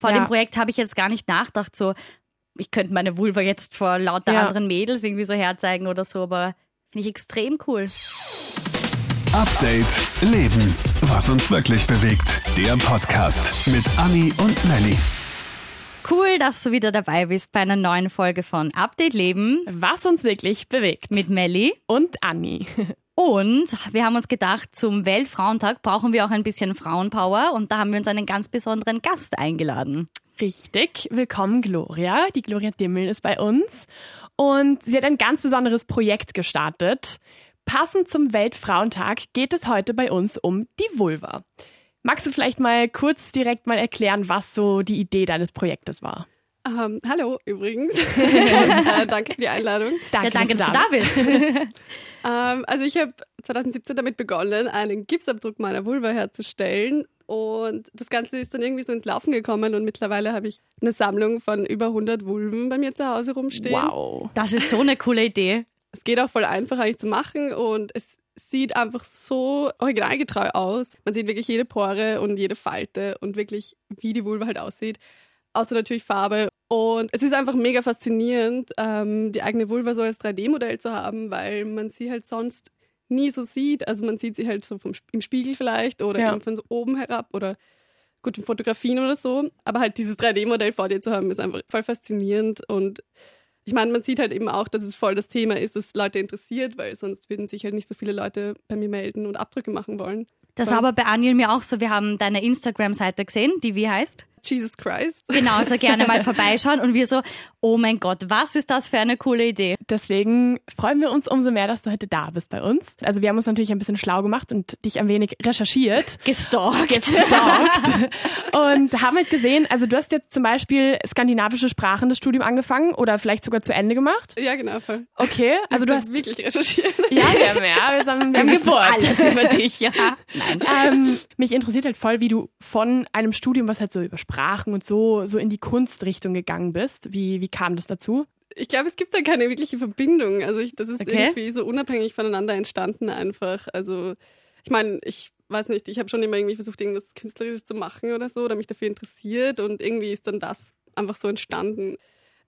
Vor Ja. dem Projekt habe ich jetzt gar nicht nachgedacht, so, ich könnte meine Vulva jetzt vor lauter Ja. anderen Mädels irgendwie so herzeigen oder so, aber finde ich extrem cool. Update Leben. Was uns wirklich bewegt. Der Podcast mit Anni und Melli. Cool, dass du wieder dabei bist bei einer neuen Folge von Update Leben Was uns wirklich bewegt. mit Melli. und Anni. Und wir haben uns gedacht, zum Weltfrauentag brauchen wir auch ein bisschen Frauenpower und da haben wir uns einen ganz besonderen Gast eingeladen. Richtig. Willkommen, Gloria. Die Gloria Dimmel ist bei uns. Und sie hat ein ganz besonderes Projekt gestartet. Passend zum Weltfrauentag geht es heute bei uns um die Vulva. Magst du vielleicht mal kurz direkt mal erklären, was so die Idee deines Projektes war? Ähm, hallo übrigens. Und, äh, danke für die Einladung. ja, danke, dass du da bist. Ähm, also ich habe 2017 damit begonnen, einen Gipsabdruck meiner Vulva herzustellen. Und das Ganze ist dann irgendwie so ins Laufen gekommen und mittlerweile habe ich eine Sammlung von über 100 Vulven bei mir zu Hause rumstehen. Wow. Das ist so eine coole Idee. Es geht auch voll einfach eigentlich zu machen und es sieht einfach so originalgetreu aus. Man sieht wirklich jede Pore und jede Falte und wirklich, wie die Vulva halt aussieht. Außer natürlich Farbe. Und es ist einfach mega faszinierend, ähm, die eigene Vulva so als 3D-Modell zu haben, weil man sie halt sonst nie so sieht. Also man sieht sie halt so vom, im Spiegel vielleicht oder Ja. von so oben herab oder gut in Fotografien oder so. Aber halt dieses 3D-Modell vor dir zu haben, ist einfach voll faszinierend und ich meine, man sieht halt eben auch, dass es voll das Thema ist, das Leute interessiert, weil sonst würden sich halt nicht so viele Leute bei mir melden und Abdrücke machen wollen. Das war aber bei Anil mir auch so. Wir haben deine Instagram-Seite gesehen, die wie heißt? Jesus Christ. Genau, also gerne mal vorbeischauen und wir so, oh mein Gott, was ist das für eine coole Idee? Deswegen freuen wir uns umso mehr, dass du heute da bist bei uns. Also wir haben uns natürlich ein bisschen schlau gemacht und dich ein wenig recherchiert. Gestalkt. gestalkt und haben halt gesehen, also du hast jetzt zum Beispiel skandinavische Sprachen das Studium angefangen oder vielleicht sogar zu Ende gemacht. Ja, genau, voll. Okay, also du hast wirklich recherchieren. ja, wir haben, ja, wir haben, wir Wir haben gebohrt. alles über dich, ja. Nein. Ähm, mich interessiert halt voll, wie du von einem Studium, was halt so über Sprachen und so, so in die Kunstrichtung gegangen bist. Wie, wie kam das dazu? Ich glaube, es gibt da keine wirkliche Verbindung. Also ich, das ist Okay. irgendwie so unabhängig voneinander entstanden einfach. Also ich meine, ich weiß nicht, ich habe schon immer irgendwie versucht, irgendwas Künstlerisches zu machen oder so oder mich dafür interessiert und irgendwie ist dann das einfach so entstanden.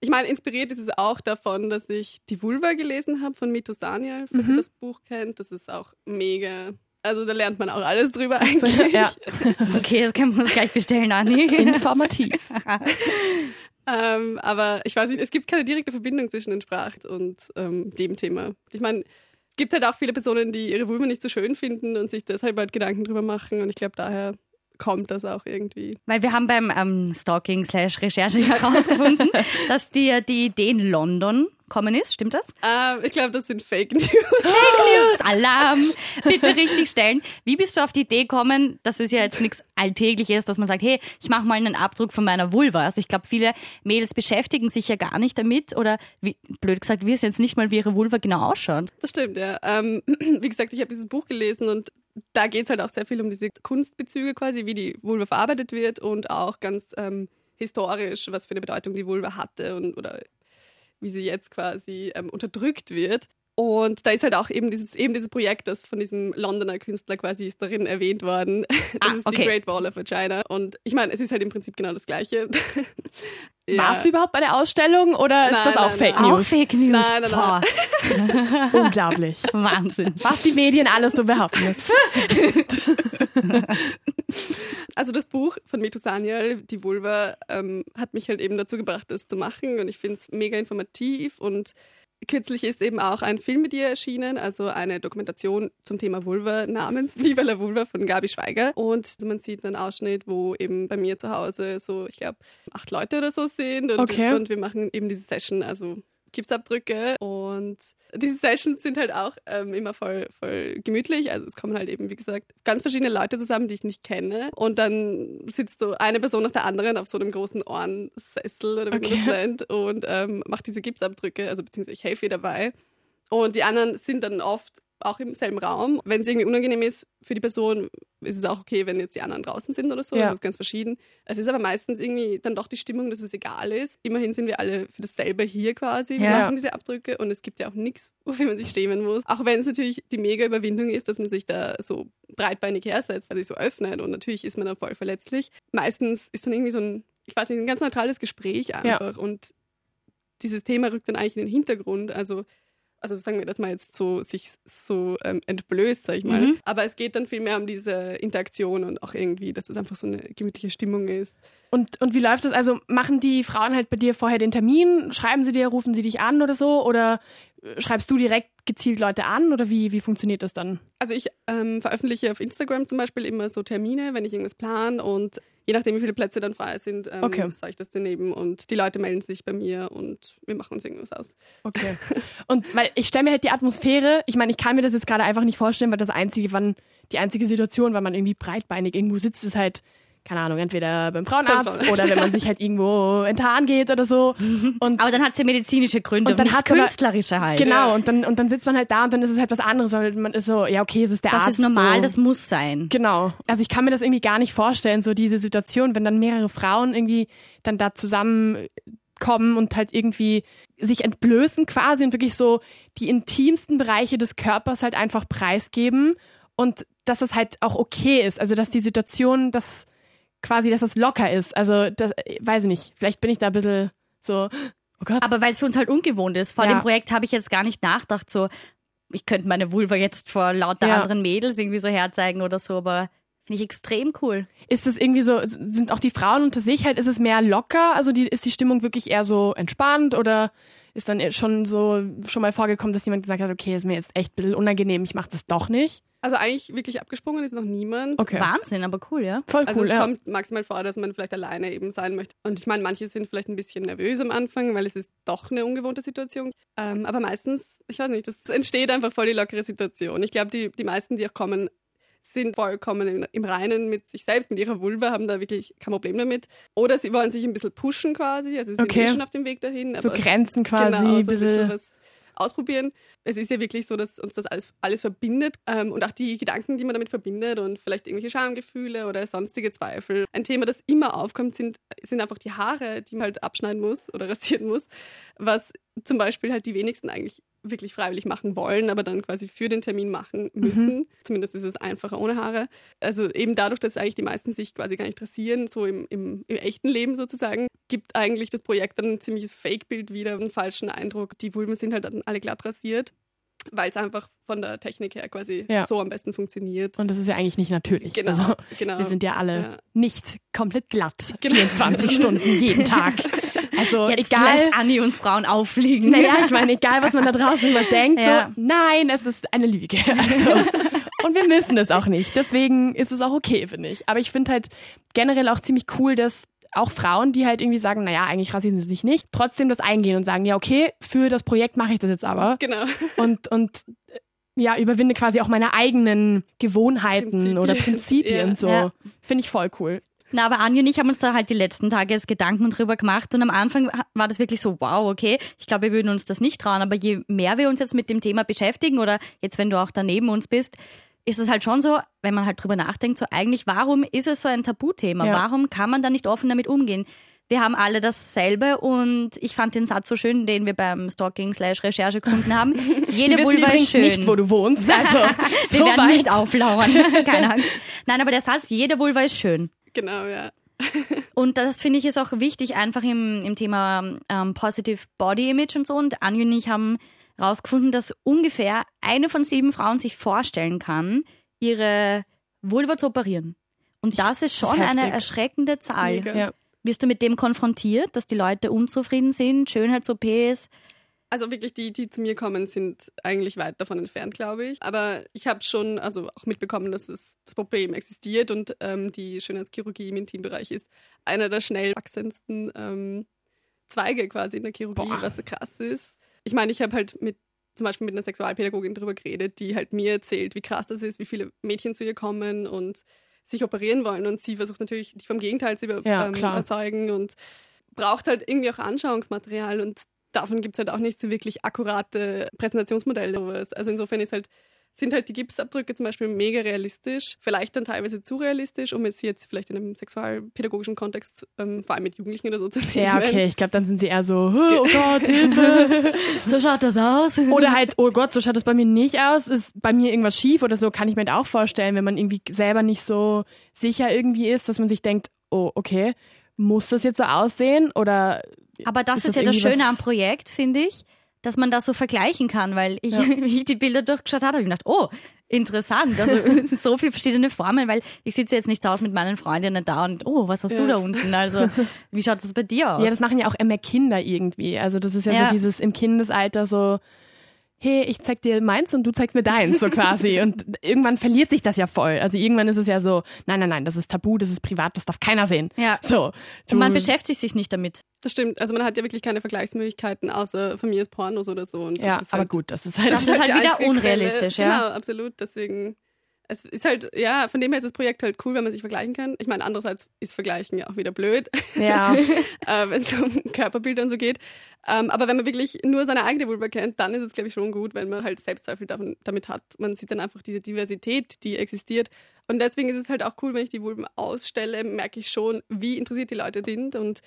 Ich meine, inspiriert ist es auch davon, dass ich die Vulva gelesen habe von Mito Sanyal, falls ihr das Buch kennt. Das ist auch mega. Also da lernt man auch alles drüber eigentlich. ja, Okay, das können wir uns gleich bestellen, Anni. informativ. Ähm, aber ich weiß nicht, es gibt keine direkte Verbindung zwischen den Sprach und ähm, dem Thema. Ich meine, es gibt halt auch viele Personen, die ihre Vulva nicht so schön finden und sich deshalb halt Gedanken drüber machen. Und ich glaube, daher kommt das auch irgendwie. Weil wir haben beim ähm, Stalking slash Recherche herausgefunden, dass dir die Idee in London kommen ist. Stimmt das? Ähm, ich glaube, das sind Fake News. News, Alarm, bitte richtig stellen. Wie bist du auf die Idee gekommen, dass es ja jetzt nichts Alltägliches, dass man sagt, hey, ich mache mal einen Abdruck von meiner Vulva. Also ich glaube, viele Mädels beschäftigen sich ja gar nicht damit oder wie, blöd gesagt, wissen jetzt nicht mal, wie ihre Vulva genau ausschaut. Das stimmt, ja. Ähm, wie gesagt, ich habe dieses Buch gelesen und da geht es halt auch sehr viel um diese Kunstbezüge quasi, wie die Vulva verarbeitet wird und auch ganz ähm, historisch, was für eine Bedeutung die Vulva hatte und oder wie sie jetzt quasi ähm, unterdrückt wird. Und da ist halt auch eben dieses, eben dieses Projekt, das von diesem Londoner Künstler quasi ist darin erwähnt worden. Das Ah, ist okay. die Great Wall of Vagina. Und ich meine, es ist halt im Prinzip genau das Gleiche. Ja. Warst du überhaupt bei der Ausstellung oder ist Nein, das auch nein, Fake nein. Auch News? Fake News. Nein, nein, nein. Boah, Unglaublich. Wahnsinn. Was die Medien alles so behaupten. Also das Buch von Mito Sanyal, die Vulva, ähm, hat mich halt eben dazu gebracht, das zu machen und ich finde es mega informativ und kürzlich ist eben auch ein Film mit ihr erschienen, also eine Dokumentation zum Thema Vulva namens Viva la Vulva von Gabi Schweiger und man sieht einen Ausschnitt, wo eben bei mir zu Hause so, ich glaube, acht Leute oder so sind und, Okay. und wir machen eben diese Session, also Gipsabdrücke und diese Sessions sind halt auch ähm, immer voll, voll gemütlich. Also es kommen halt eben, wie gesagt, ganz verschiedene Leute zusammen, die ich nicht kenne. Und dann sitzt so eine Person nach der anderen auf so einem großen Ohrensessel oder wie man Okay. das nennt und ähm, macht diese Gipsabdrücke, also beziehungsweise ich helfe ihr dabei. Und die anderen sind dann oft auch im selben Raum. Wenn es irgendwie unangenehm ist für die Person, ist es auch okay, wenn jetzt die anderen draußen sind oder so. Ja. Das ist ganz verschieden. Es ist aber meistens irgendwie dann doch die Stimmung, dass es egal ist. Immerhin sind wir alle für dasselbe hier quasi. Wir Ja. machen diese Abdrücke und es gibt ja auch nichts, wofür man sich schämen muss. Auch wenn es natürlich die mega Überwindung ist, dass man sich da so breitbeinig hersetzt, also sich so öffnet und natürlich ist man dann voll verletzlich. Meistens ist dann irgendwie so ein ich weiß nicht, ein ganz neutrales Gespräch einfach. Und dieses Thema rückt dann eigentlich in den Hintergrund. Also also sagen wir, dass man jetzt so sich so ähm, entblößt, sag ich mal. Mhm. Aber es geht dann viel mehr um diese Interaktion und auch irgendwie, dass es einfach so eine gemütliche Stimmung ist. Und, und wie läuft das? Also machen die Frauen halt bei dir vorher den Termin? Schreiben sie dir, rufen sie dich an oder so? Oder schreibst du direkt gezielt Leute an? Oder wie, wie funktioniert das dann? Also ich ähm, veröffentliche auf Instagram zum Beispiel immer so Termine, wenn ich irgendwas plane und je nachdem, wie viele Plätze dann frei sind, ähm, Okay. sage ich das daneben und die Leute melden sich bei mir und wir machen uns irgendwas aus. Okay. Und weil ich stelle mir halt die Atmosphäre, ich meine, ich kann mir das jetzt gerade einfach nicht vorstellen, weil das einzige, wann die einzige Situation, weil man irgendwie breitbeinig irgendwo sitzt, ist halt, keine Ahnung, entweder beim Frauenarzt Frauenarzt. oder wenn man sich halt irgendwo enttarn geht oder so. Und Aber dann hat sie medizinische Gründe Und dann und, nicht künstlerische halt. genau, und dann, und dann sitzt man halt da und dann ist es halt was anderes, weil man ist so, ja, okay, es ist der Das Arzt. ist normal, so. das muss sein. Genau. Also ich kann mir das irgendwie gar nicht vorstellen, so diese Situation, wenn dann mehrere Frauen irgendwie dann da zusammenkommen und halt irgendwie sich entblößen quasi und wirklich so die intimsten Bereiche des Körpers halt einfach preisgeben und dass es halt auch okay ist. Also dass die Situation, das quasi, dass das locker ist. Also das, weiß ich nicht, vielleicht bin ich da ein bisschen so, oh Gott. Aber weil es für uns halt ungewohnt ist. Vor Ja. dem Projekt habe ich jetzt gar nicht nachgedacht, so, ich könnte meine Vulva jetzt vor lauter Ja. anderen Mädels irgendwie so herzeigen oder so, aber finde ich extrem cool. Ist es irgendwie so, sind auch die Frauen unter sich halt, ist es mehr locker? Also die, ist die Stimmung wirklich eher so entspannt oder ist dann schon so schon mal vorgekommen, dass jemand gesagt hat, okay, ist mir jetzt echt ein bisschen unangenehm, ich mache das doch nicht? Also eigentlich wirklich abgesprungen ist noch niemand. Okay. Wahnsinn, aber cool, ja. Voll cool. Also es ja. kommt maximal vor, dass man vielleicht alleine eben sein möchte. Und ich meine, manche sind vielleicht ein bisschen nervös am Anfang, weil es ist doch eine ungewohnte Situation. Ähm, aber meistens, ich weiß nicht, das entsteht einfach voll die lockere Situation. Ich glaube, die, die meisten, die auch kommen, sind vollkommen im, Reinen mit sich selbst, mit ihrer Vulva, haben da wirklich kein Problem damit. Oder sie wollen sich ein bisschen pushen quasi, also sie sind Okay. eh schon auf dem Weg dahin. so Grenzen quasi, genau, so ein bisschen. was ausprobieren. Es ist ja wirklich so, dass uns das alles, alles verbindet ähm, und auch die Gedanken, die man damit verbindet und vielleicht irgendwelche Schamgefühle oder sonstige Zweifel. Ein Thema, das immer aufkommt, sind, sind einfach die Haare, die man halt abschneiden muss oder rasieren muss, was zum Beispiel halt die wenigsten eigentlich wirklich freiwillig machen wollen, aber dann quasi für den Termin machen müssen. Zumindest ist es einfacher ohne Haare. Also eben dadurch, dass eigentlich die meisten sich quasi gar nicht rasieren, so im, im, im echten Leben sozusagen, gibt eigentlich das Projekt dann ein ziemliches Fake-Bild wieder, einen falschen Eindruck. Die Vulven sind halt dann alle glatt rasiert, weil es einfach von der Technik her quasi Ja. so am besten funktioniert. Und das ist ja eigentlich nicht natürlich. Genau, Also, genau. wir sind ja alle Ja. nicht komplett glatt. Genau. 24 Stunden jeden Tag. Also Jetzt egal. lässt Anni uns Frauen auffliegen. Naja, ich meine, egal was man da draußen immer denkt, Ja. so, nein, es ist eine Lüge. Also, und wir müssen es auch nicht. Deswegen ist es auch okay, finde ich. Aber ich finde halt generell auch ziemlich cool, dass auch Frauen, die halt irgendwie sagen, naja, eigentlich rasieren sie sich nicht, trotzdem das eingehen und sagen, ja, okay, für das Projekt mache ich das jetzt aber. Genau. Und, und äh, ja, überwinde quasi auch meine eigenen Gewohnheiten Prinzipien. oder Prinzipien Ja. so. Ja. Finde ich voll cool. Na, aber Anja und ich haben uns da halt die letzten Tage jetzt Gedanken drüber gemacht und am Anfang war das wirklich so, wow, okay, ich glaube, wir würden uns das nicht trauen, aber je mehr wir uns jetzt mit dem Thema beschäftigen oder jetzt, wenn du auch da neben uns bist, ist es halt schon so, wenn man halt drüber nachdenkt, so eigentlich, warum ist es so ein Tabuthema? Ja. Warum kann man da nicht offen damit umgehen? Wir haben alle dasselbe und ich fand den Satz so schön, den wir beim Stalking slash Recherche gefunden haben. Jede Wir Vulva ist schön. nicht, wo du wohnst. Also, wir so werden weit. nicht auflauern. Keine Angst. Nein, aber der Satz, jede Vulva ist schön. Genau, ja. Und das finde ich ist auch wichtig, einfach im, im Thema ähm, Positive Body Image und so. Und Anja und ich haben herausgefunden, dass ungefähr eine von sieben Frauen sich vorstellen kann, ihre Vulva zu operieren. Und das ist das schon ist eine erschreckende Zahl. Ja. Wirst du mit dem konfrontiert, dass die Leute unzufrieden sind, Schönheits-OPs? Also wirklich die, die zu mir kommen, sind eigentlich weit davon entfernt, glaube ich. Aber ich habe schon also auch mitbekommen, dass es das Problem existiert und ähm, die Schönheitschirurgie im Intimbereich ist einer der schnell wachsendsten ähm, Zweige quasi in der Chirurgie, Boah. was so krass ist. Ich meine, ich habe halt mit zum Beispiel mit einer Sexualpädagogin darüber geredet, die halt mir erzählt, wie krass das ist, wie viele Mädchen zu ihr kommen und sich operieren wollen. Und sie versucht natürlich, die vom Gegenteil zu über, Ja, ähm, überzeugen und braucht halt irgendwie auch Anschauungsmaterial und davon gibt es halt auch nicht so wirklich akkurate Präsentationsmodelle. Also insofern ist halt, sind halt die Gipsabdrücke zum Beispiel mega realistisch, vielleicht dann teilweise zu realistisch, um es jetzt vielleicht in einem sexualpädagogischen Kontext, ähm, vor allem mit Jugendlichen oder so zu nehmen. Ja, okay, ich glaube, dann sind sie eher so, oh Gott, Hilfe. So schaut das aus. Oder halt, oh Gott, so schaut das bei mir nicht aus. Ist bei mir irgendwas schief oder so, kann ich mir halt auch vorstellen, wenn man irgendwie selber nicht so sicher irgendwie ist, dass man sich denkt, oh, okay, muss das jetzt so aussehen oder Aber das Ist ist, das ja das Schöne am Projekt, finde ich, dass man das so vergleichen kann, weil ich, wie ich die Bilder durchgeschaut habe, habe ich gedacht, oh, interessant. Also so viele verschiedene Formen, weil ich sitze jetzt nicht zu Hause mit meinen Freundinnen da und oh, was hast du Ja. da unten? Also wie schaut das bei dir aus? Ja, das machen ja auch immer Kinder irgendwie. Also das ist ja, Ja. so dieses im Kindesalter so, hey, ich zeig dir meins und du zeigst mir deins, so quasi. Und irgendwann verliert sich das ja voll. Also irgendwann ist es ja so, nein, nein, nein, das ist tabu, das ist privat, das darf keiner sehen. Ja. So. und man beschäftigt sich nicht damit. Das stimmt. Also man hat ja wirklich keine Vergleichsmöglichkeiten außer von mir ist Pornos oder so. Und das Ja, ist aber halt, gut, das ist halt. Das ist halt wieder unrealistisch, Quelle. ja. Genau, absolut. Deswegen, es ist halt, ja, von dem her ist das Projekt halt cool, wenn man sich vergleichen kann. Ich meine, andererseits ist Vergleichen ja auch wieder blöd, ja. äh, wenn es um Körperbilder und so geht. Ähm, aber wenn man wirklich nur seine eigene Vulva kennt, dann ist es, glaube ich, schon gut, wenn man halt Selbstzweifel davon, damit hat. Man sieht dann einfach diese Diversität, die existiert. Und deswegen ist es halt auch cool, wenn ich die Vulven ausstelle, merke ich schon, wie interessiert die Leute sind und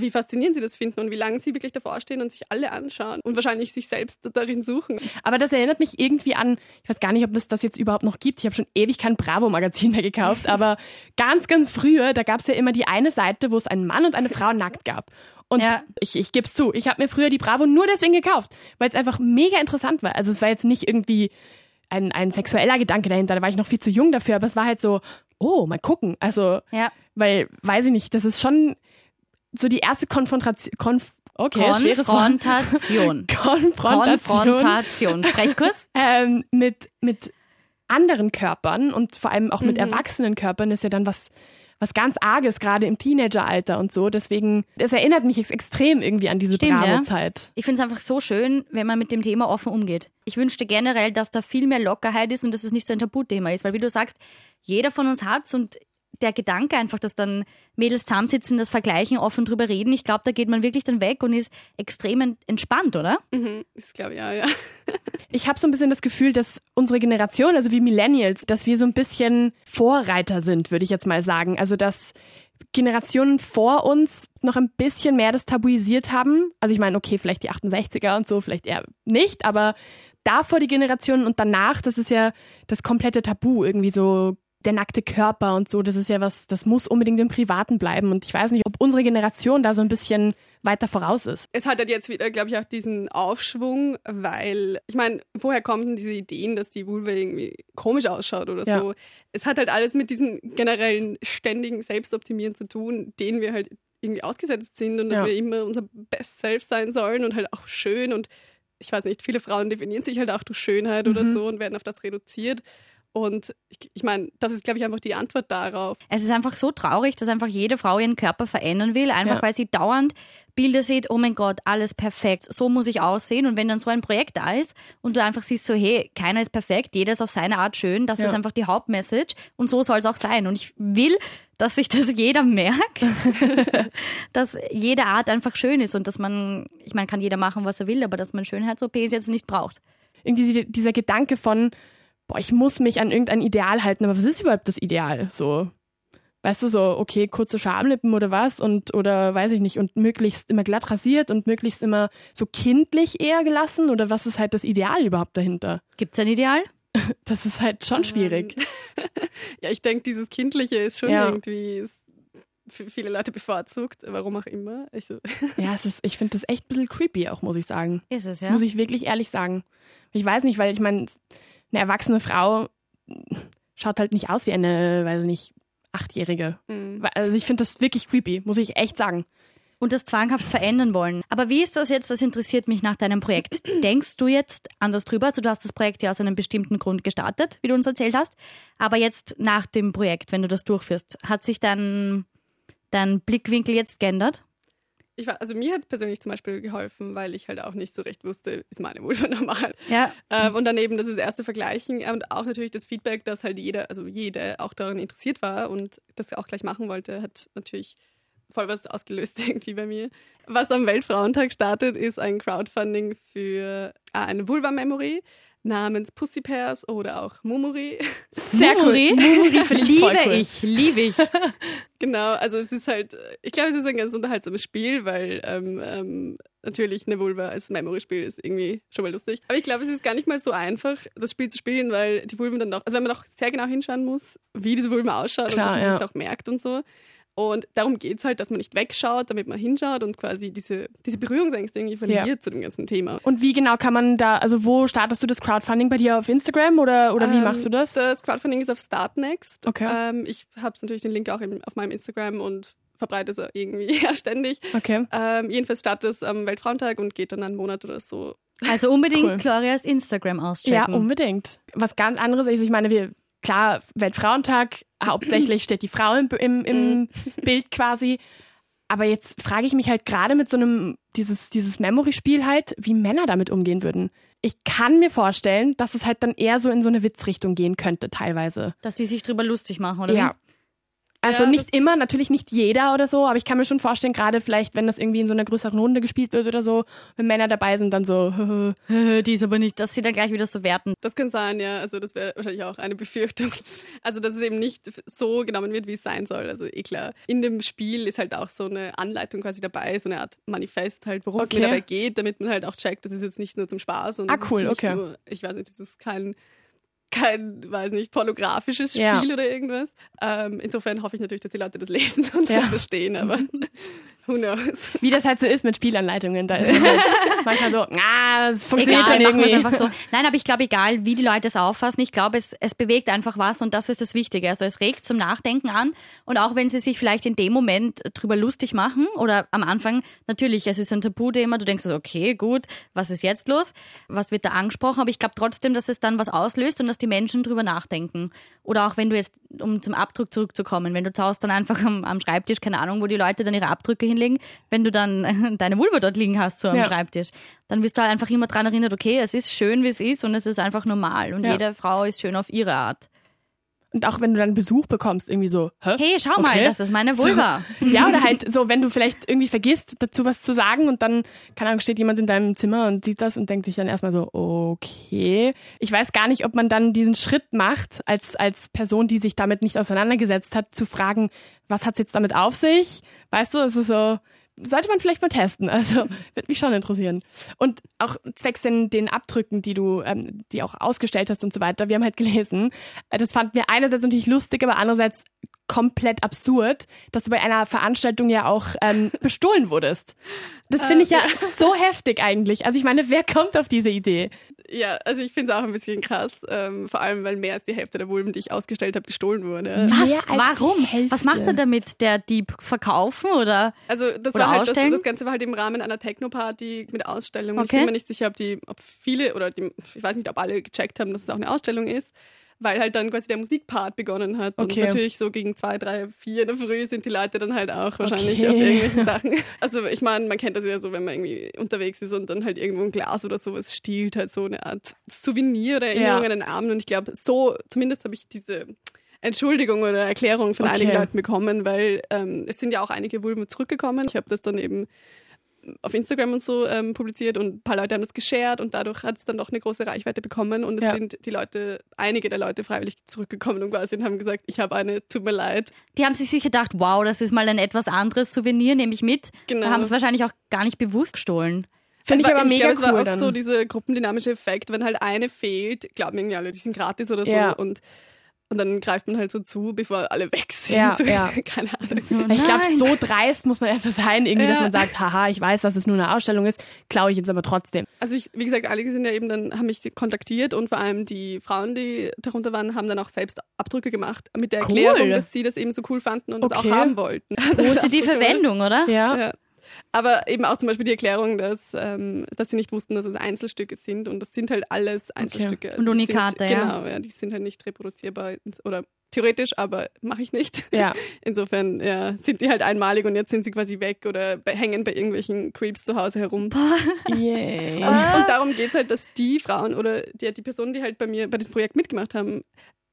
wie faszinierend sie das finden und wie lange sie wirklich davor stehen und sich alle anschauen und wahrscheinlich sich selbst darin suchen. Aber das erinnert mich irgendwie an, ich weiß gar nicht, ob es das jetzt überhaupt noch gibt. Ich habe schon ewig kein Bravo-Magazin mehr gekauft, aber ganz, ganz früher, da gab es ja immer die eine Seite, wo es einen Mann und eine Frau nackt gab. Und Ja. ich, ich gebe es zu, ich habe mir früher die Bravo nur deswegen gekauft, weil es einfach mega interessant war. Also es war jetzt nicht irgendwie ein, ein sexueller Gedanke dahinter, da war ich noch viel zu jung dafür, aber es war halt so, oh, mal gucken. Also, Ja. weil, weiß ich nicht, das ist schon so die erste Konfrontation, Konf okay. Konfrontation. Konfrontation Konfrontation. Sprechkurs? ähm, mit, mit anderen Körpern und vor allem auch mit Mhm. erwachsenen Körpern ist ja dann was, was ganz Arges, gerade im Teenageralter und so. Deswegen, das erinnert mich ex extrem irgendwie an diese Stimmt, ja. Bravo-Zeit. Ich finde es einfach so schön, wenn man mit dem Thema offen umgeht. Ich wünschte generell, dass da viel mehr Lockerheit ist und dass es nicht so ein Tabuthema ist, weil wie du sagst, jeder von uns hat's und der Gedanke einfach, dass dann Mädels zusammensitzen, das vergleichen, offen drüber reden, ich glaube, da geht man wirklich dann weg und ist extrem en- entspannt, oder? Mhm, ist, glaube ich, ja, ja. Ich habe so ein bisschen das Gefühl, dass unsere Generation, also wie Millennials, dass wir so ein bisschen Vorreiter sind, würde ich jetzt mal sagen. Also dass Generationen vor uns noch ein bisschen mehr das tabuisiert haben. Also ich meine, okay, vielleicht die 68er und so, vielleicht eher nicht, aber davor die Generationen und danach, das ist ja das komplette Tabu, irgendwie so der nackte Körper und so, das ist ja was, das muss unbedingt im Privaten bleiben. Und ich weiß nicht, ob unsere Generation da so ein bisschen weiter voraus ist. Es hat halt jetzt wieder, glaube ich, auch diesen Aufschwung, weil, ich meine, woher kommen denn diese Ideen, dass die Vulva irgendwie komisch ausschaut oder Ja. so? Es hat halt alles mit diesem generellen ständigen Selbstoptimieren zu tun, denen wir halt irgendwie ausgesetzt sind und dass Ja. wir immer unser Best Self sein sollen und halt auch schön und ich weiß nicht, viele Frauen definieren sich halt auch durch Schönheit oder Mhm. so und werden auf das reduziert. Und ich, ich meine, das ist, glaube ich, einfach die Antwort darauf. Es ist einfach so traurig, dass einfach jede Frau ihren Körper verändern will, einfach Ja. weil sie dauernd Bilder sieht, oh mein Gott, alles perfekt, so muss ich aussehen. Und wenn dann so ein Projekt da ist und du einfach siehst so, hey, keiner ist perfekt, jeder ist auf seine Art schön, das Ja. ist einfach die Hauptmessage und so soll es auch sein. Und ich will, dass sich das jeder merkt, dass jede Art einfach schön ist und dass man, ich meine, kann jeder machen, was er will, aber dass man Schönheits-OPs jetzt nicht braucht. irgendwie die- dieser Gedanke von, boah, ich muss mich an irgendein Ideal halten, aber was ist überhaupt das Ideal? So, weißt du, so, okay, kurze Schamlippen oder was und, oder weiß ich nicht, und möglichst immer glatt rasiert und möglichst immer so kindlich eher gelassen oder was ist halt das Ideal überhaupt dahinter? Gibt's ein Ideal? Das ist halt schon schwierig. Ja, ich denke, dieses Kindliche ist schon Ja. irgendwie für viele Leute bevorzugt, warum auch immer. Ich so, Ja, es ist, ich finde das echt ein bisschen creepy auch, muss ich sagen. Ist es, ja? Muss ich wirklich ehrlich sagen. Ich weiß nicht, weil ich meine, eine erwachsene Frau schaut halt nicht aus wie eine, weiß ich nicht, Achtjährige. mm. Also ich finde das wirklich creepy, muss ich echt sagen. und das zwanghaft verändern wollen. Aber wie ist das jetzt? Das interessiert mich nach deinem Projekt. Denkst du jetzt anders drüber? Also du hast das Projekt ja aus einem bestimmten Grund gestartet, wie du uns erzählt hast. Aber jetzt nach dem Projekt, wenn du das durchführst, hat sich dein, dein Blickwinkel jetzt geändert? Ich war, also mir hat es persönlich zum Beispiel geholfen, weil ich halt auch nicht so recht wusste, ist meine Vulva normal. Ja. Ähm, und daneben das, das erste Vergleichen und auch natürlich das Feedback, dass halt jeder, also jede auch daran interessiert war und das auch gleich machen wollte, hat natürlich voll was ausgelöst irgendwie bei mir. Was am Weltfrauentag startet, ist ein Crowdfunding für äh, eine Vulva-Memory namens Pussy Pairs oder auch Mumuri. Sehr Mumuri? cool. Mumuri finde ich voll Liebe cool. ich, liebe ich. Genau, also es ist halt, ich glaube, es ist ein ganz unterhaltsames Spiel, weil ähm, ähm, natürlich eine Vulva als Memory-Spiel ist irgendwie schon mal lustig. Aber ich glaube, es ist gar nicht mal so einfach, das Spiel zu spielen, weil die Vulven dann doch, also wenn man doch sehr genau hinschauen muss, wie diese Vulva ausschaut Klar, und dass man ja. es auch merkt und so. Und darum geht es halt, dass man nicht wegschaut, damit man hinschaut und quasi diese, diese Berührungsängste irgendwie verliert Ja. zu dem ganzen Thema. Und wie genau kann man da, also wo startest du das Crowdfunding bei dir auf Instagram oder, oder wie Ähm, machst du das? Das Crowdfunding ist auf Startnext. Okay. Ähm, ich habe natürlich den Link auch im, auf meinem Instagram und verbreite es irgendwie ja, ständig. Okay. Ähm, jedenfalls startet es am Weltfrauentag und geht dann einen Monat oder so. Also unbedingt Cool. Glorias Instagram auschecken. Ja, unbedingt. Was ganz anderes ist, ich meine, wir, klar, Weltfrauentag, hauptsächlich steht die Frau im, im, im Bild quasi. Aber jetzt frage ich mich halt gerade mit so einem, dieses, dieses Memory-Spiel halt, wie Männer damit umgehen würden. Ich kann mir vorstellen, dass es halt dann eher so in so eine Witzrichtung gehen könnte, teilweise. Dass die sich drüber lustig machen, oder? Ja. Also Ja, nicht immer, natürlich nicht jeder oder so, aber ich kann mir schon vorstellen, gerade vielleicht, wenn das irgendwie in so einer größeren Runde gespielt wird oder so, wenn Männer dabei sind, dann so? Die ist aber nicht, dass sie dann gleich wieder so werten. Das kann sein, ja. Also das wäre wahrscheinlich auch eine Befürchtung. Also dass es eben nicht so genommen wird, wie es sein soll. Also eh klar. In dem Spiel ist halt auch so eine Anleitung quasi dabei, so eine Art Manifest halt, worum es Okay. mir dabei geht, damit man halt auch checkt, das ist jetzt nicht nur zum Spaß. Und Ah, das ist cool, okay. Nur, ich weiß nicht, das ist kein kein, weiß nicht, pornografisches Spiel Ja. oder irgendwas. Ähm, insofern hoffe ich natürlich, dass die Leute das lesen und Ja. verstehen, aber who knows. wie das halt so ist mit Spielanleitungen. Da ist halt manchmal so, ah, das funktioniert Egal, es irgendwie. einfach so. Nein, aber ich glaube, egal wie die Leute es auffassen, ich glaube, es, es bewegt einfach was und das ist das Wichtige. Also es regt zum Nachdenken an und auch wenn sie sich vielleicht in dem Moment drüber lustig machen oder am Anfang, natürlich, es ist ein Tabuthema, du denkst so, okay, gut, was ist jetzt los? Was wird da angesprochen? Aber ich glaube trotzdem, dass es dann was auslöst und dass die Menschen drüber nachdenken. Oder auch wenn du jetzt, um zum Abdruck zurückzukommen, wenn du taust dann einfach am, am Schreibtisch, keine Ahnung, wo die Leute dann ihre Abdrücke hinlegen, wenn du dann deine Vulva dort liegen hast, so am Ja. Schreibtisch, dann wirst du halt einfach immer dran erinnert, okay, es ist schön, wie es ist und es ist einfach normal und Ja. jede Frau ist schön auf ihre Art. Und auch wenn du dann Besuch bekommst, irgendwie so, hä? Hey, schau mal, Okay. das ist meine Vulva. Ja, oder halt so, wenn du vielleicht irgendwie vergisst, dazu was zu sagen und dann, keine Ahnung, steht jemand in deinem Zimmer und sieht das und denkt sich dann erstmal so, okay. Ich weiß gar nicht, ob man dann diesen Schritt macht, als, als Person, die sich damit nicht auseinandergesetzt hat, zu fragen, was hat's jetzt damit auf sich? Weißt du, es ist so, sollte man vielleicht mal testen. Also, wird mich schon interessieren. Und auch zwecks den, den Abdrücken, die du, ähm, die auch ausgestellt hast und so weiter. Wir haben halt gelesen, äh, das fand mir einerseits natürlich lustig, aber andererseits komplett absurd, dass du bei einer Veranstaltung ja auch ähm, bestohlen wurdest. Das finde ich ja so heftig eigentlich. Also ich meine, wer kommt auf diese Idee? Ja, also ich finde es auch ein bisschen krass, ähm, vor allem weil mehr als die Hälfte der Vulven, die ich ausgestellt habe, gestohlen wurde. Was? Warum? Hälfte. Was macht er damit? Der Dieb verkaufen oder? Also das Oder war halt das, ausstellen? das Ganze war halt im Rahmen einer Techno-Party mit Ausstellung. Ich Okay. bin mir nicht sicher, ob die, ob viele oder die, ich weiß nicht, ob alle gecheckt haben, dass es auch eine Ausstellung ist, weil halt dann quasi der Musikpart begonnen hat. Okay. Und natürlich so gegen zwei, drei, vier in der Früh sind die Leute dann halt auch wahrscheinlich Okay. auf irgendwelche Sachen. Also ich meine, man kennt das ja so, wenn man irgendwie unterwegs ist und dann halt irgendwo ein Glas oder sowas stiehlt, halt so eine Art Souvenir oder Erinnerung Ja. an den Abend. Und ich glaube, so, zumindest habe ich diese Entschuldigung oder Erklärung von Okay. einigen Leuten bekommen, weil ähm, es sind ja auch einige Vulven zurückgekommen. Ich habe das dann eben auf Instagram und so ähm, publiziert und ein paar Leute haben das geshared und dadurch hat es dann doch eine große Reichweite bekommen und es Ja. sind die Leute, einige der Leute freiwillig zurückgekommen und quasi und haben gesagt, ich habe eine, tut mir leid. Die haben sich sicher gedacht, wow, das ist mal ein etwas anderes Souvenir, nehme ich mit. Genau. Da haben es wahrscheinlich auch gar nicht bewusst gestohlen. Finde ich aber mega glaub, es war cool auch dann. so dieser gruppendynamische Effekt, wenn halt eine fehlt, glauben irgendwie alle, die sind gratis oder so Ja. und und dann greift man halt so zu, bevor alle weg sind. Ja, so, ja. Keine Ahnung. Ich glaube, so dreist muss man erstmal sein, irgendwie, dass Ja. man sagt, haha, ich weiß, dass es nur eine Ausstellung ist, klaue ich jetzt aber trotzdem. Also ich, wie gesagt, einige sind ja eben dann, haben mich kontaktiert und vor allem die Frauen, die darunter waren, haben dann auch selbst Abdrücke gemacht mit der Cool. Erklärung, dass sie das eben so cool fanden und das Okay. auch haben wollten. Positive Abdrücke. Wendung, oder? Ja. Ja. Aber eben auch zum Beispiel die Erklärung, dass, ähm, dass sie nicht wussten, dass es Einzelstücke sind und das sind halt alles Einzelstücke. Und das Unikate, sind, ja. Genau, ja, die sind halt nicht reproduzierbar oder theoretisch, aber mache ich nicht. Ja. Insofern ja, sind die halt einmalig und jetzt sind sie quasi weg oder hängen bei irgendwelchen Creeps zu Hause herum. Yay. Und, und darum geht es halt, dass die Frauen oder die, die Personen, die halt bei mir bei diesem Projekt mitgemacht haben,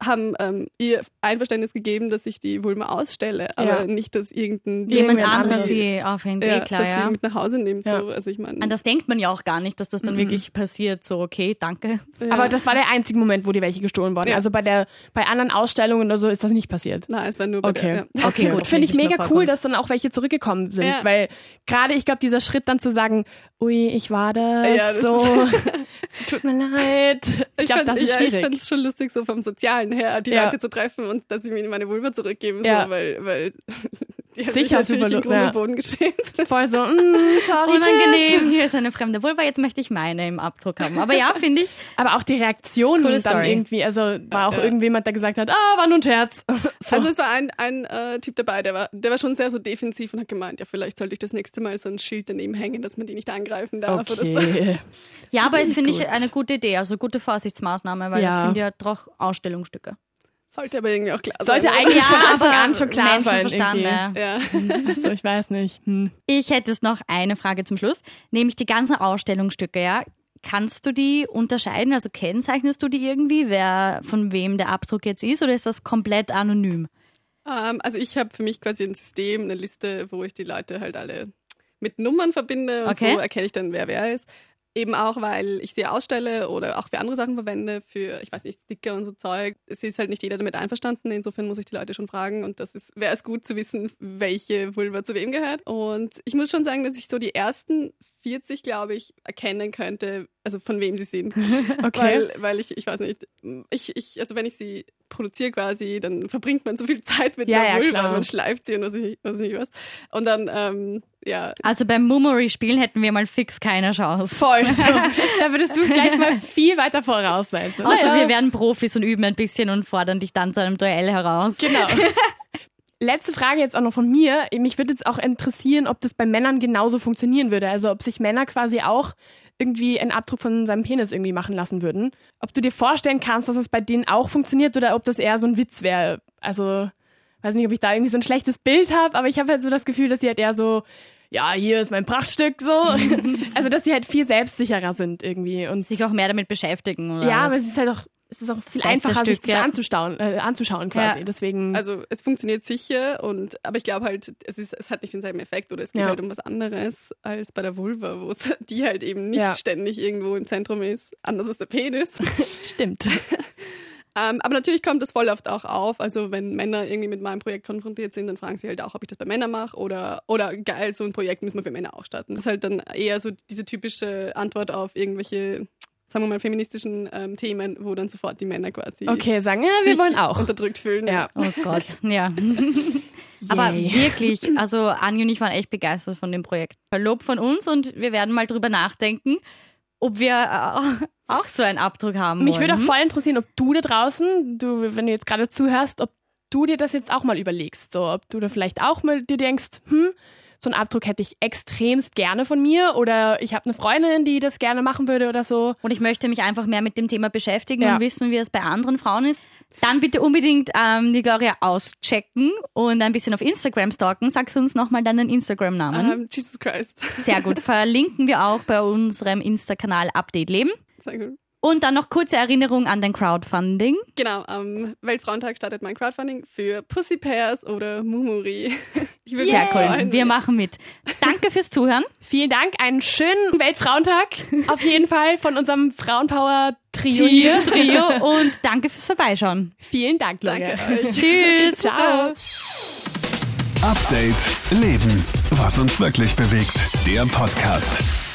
haben ähm, ihr Einverständnis gegeben, dass ich die Vulva ausstelle, aber Ja. nicht, dass irgendein Jemand anderes sie aufhängt, ja, eh klar, dass ja. sie mit nach Hause nimmt. Ja. So. Also ich meine, An das denkt man ja auch gar nicht, dass das dann Mhm. wirklich passiert. So, okay, danke. ja. Aber das war der einzige Moment, wo die welche gestohlen wurden. Ja. Also bei der, bei anderen Ausstellungen oder so ist das nicht passiert. Nein, es war nur bei Okay. der. Ja. Okay, gut, Finde ich mega cool, dass dann auch welche zurückgekommen sind, Ja. weil gerade ich glaube, dieser Schritt dann zu sagen, ui, ich war das, Ja, das so, es tut mir leid. Ich glaube, fand- das ist ja, Ich schwierig. fand es schon lustig, so vom Sozialen her, die Ja. Leute zu treffen und dass sie mir meine Vulva zurückgeben, Ja. so, weil, weil Die Sicher super Grund ja. Boden geschämt. Voll so, mm, sorry. Unangenehm, hier ist eine fremde Vulva, jetzt möchte ich meine im Abdruck haben. Aber ja, finde ich, Aber auch die Reaktion Coole dann Story. irgendwie, also war auch Ja. irgendjemand, der gesagt hat, ah, war nur ein Scherz. So. Also es war ein, ein äh, Typ dabei, der war, der war schon sehr so defensiv und hat gemeint, ja, vielleicht sollte ich das nächste Mal so ein Schild daneben hängen, dass man die nicht angreifen darf. Oder so. okay. ja, aber es finde ich eine gute Idee, also gute Vorsichtsmaßnahme, weil Ja. das sind ja doch Ausstellungsstücke. Sollte aber irgendwie auch klar Sollte sein. oder? eigentlich von Anfang an schon klar sein. Ja. Ja. Also ich weiß nicht. Hm. Ich hätte es noch eine Frage zum Schluss, nämlich die ganzen Ausstellungsstücke, ja. Kannst du die unterscheiden? Also kennzeichnest du die irgendwie, wer von wem der Abdruck jetzt ist, oder ist das komplett anonym? Ähm, also ich habe für mich quasi ein System, eine Liste, wo ich die Leute halt alle mit Nummern verbinde und Okay. so erkenne ich dann, wer wer ist. Eben auch, weil ich sie ausstelle oder auch für andere Sachen verwende, für, ich weiß nicht, Sticker und so Zeug. Es ist halt nicht jeder damit einverstanden, insofern muss ich die Leute schon fragen und das ist, wäre es gut zu wissen, welche Vulva zu wem gehört. Und ich muss schon sagen, dass ich so die ersten 40, glaube ich, erkennen könnte, also von wem sie sind. Okay. Weil, weil ich, ich weiß nicht, ich, ich, also wenn ich sie produziere quasi, dann verbringt man so viel Zeit mit Ja, der ja, Vulva, klar. man schleift sie und was ich, was ich was. Und dann, ähm, ja, Also beim Mummery-Spielen hätten wir mal fix keine Chance. Voll so. Da würdest du gleich mal viel weiter voraus sein. So, Außer naja. wir werden Profis und üben ein bisschen und fordern dich dann zu einem Duell heraus. Genau. Letzte Frage jetzt auch noch von mir. Mich würde jetzt auch interessieren, ob das bei Männern genauso funktionieren würde. Also ob sich Männer quasi auch irgendwie einen Abdruck von seinem Penis irgendwie machen lassen würden. Ob du dir vorstellen kannst, dass es bei denen auch funktioniert oder ob das eher so ein Witz wäre. Also weiß nicht, ob ich da irgendwie so ein schlechtes Bild habe, aber ich habe halt so das Gefühl, dass sie halt eher so, ja, hier ist mein Prachtstück so. also dass sie halt viel selbstsicherer sind irgendwie. Und Sich auch mehr damit beschäftigen. Oder ja, was? aber es ist halt auch, es ist auch viel einfacher, sich Stück, das ja. anzuschauen, äh, anzuschauen quasi. Ja. Deswegen. also es funktioniert sicher und, aber ich glaube halt, es ist, es hat nicht denselben Effekt oder es geht Ja. halt um was anderes als bei der Vulva, wo es, die halt eben nicht Ja. ständig irgendwo im Zentrum ist, anders als der Penis. stimmt. Ähm, aber natürlich kommt das voll oft auch auf. Also wenn Männer irgendwie mit meinem Projekt konfrontiert sind, dann fragen sie halt auch, ob ich das bei Männern mache oder, oder geil, so ein Projekt müssen wir für Männer auch starten. Das ist halt dann eher so diese typische Antwort auf irgendwelche, sagen wir mal, feministischen ähm, Themen, wo dann sofort die Männer quasi Okay, sagen, ja, wir sich wollen auch. unterdrückt fühlen. Ja. Oh Gott, ja. Aber wirklich, also Anja und ich waren echt begeistert von dem Projekt. Lob von uns und wir werden mal drüber nachdenken, ob wir äh, auch so einen Abdruck haben Mich wollen. würde auch voll interessieren, ob du da draußen, du, wenn du jetzt gerade zuhörst, ob du dir das jetzt auch mal überlegst. So, ob du da vielleicht auch mal dir denkst, hm, so einen Abdruck hätte ich extremst gerne von mir oder ich habe eine Freundin, die das gerne machen würde oder so. und ich möchte mich einfach mehr mit dem Thema beschäftigen Ja. und wissen, wie es bei anderen Frauen ist, dann bitte unbedingt ähm, die Gloria auschecken und ein bisschen auf Instagram stalken. Sagst du uns nochmal deinen Instagram-Namen? Ähm, Jesus Christ. Sehr gut. Verlinken wir auch bei unserem Insta-Kanal Update Leben. Sehr gut. Und dann noch kurze Erinnerung an dein Crowdfunding. Genau, am Weltfrauentag startet mein Crowdfunding für Pussy Pairs oder Mumuri. Ich würde Sehr cool. freuen. Wir machen mit. Danke fürs Zuhören. Vielen Dank, einen schönen Weltfrauentag auf jeden Fall von unserem Frauenpower-Trio. Trio und danke fürs Vorbeischauen. Vielen Dank, euch. Tschüss. Ciao. Update Leben. Was uns wirklich bewegt. Der Podcast.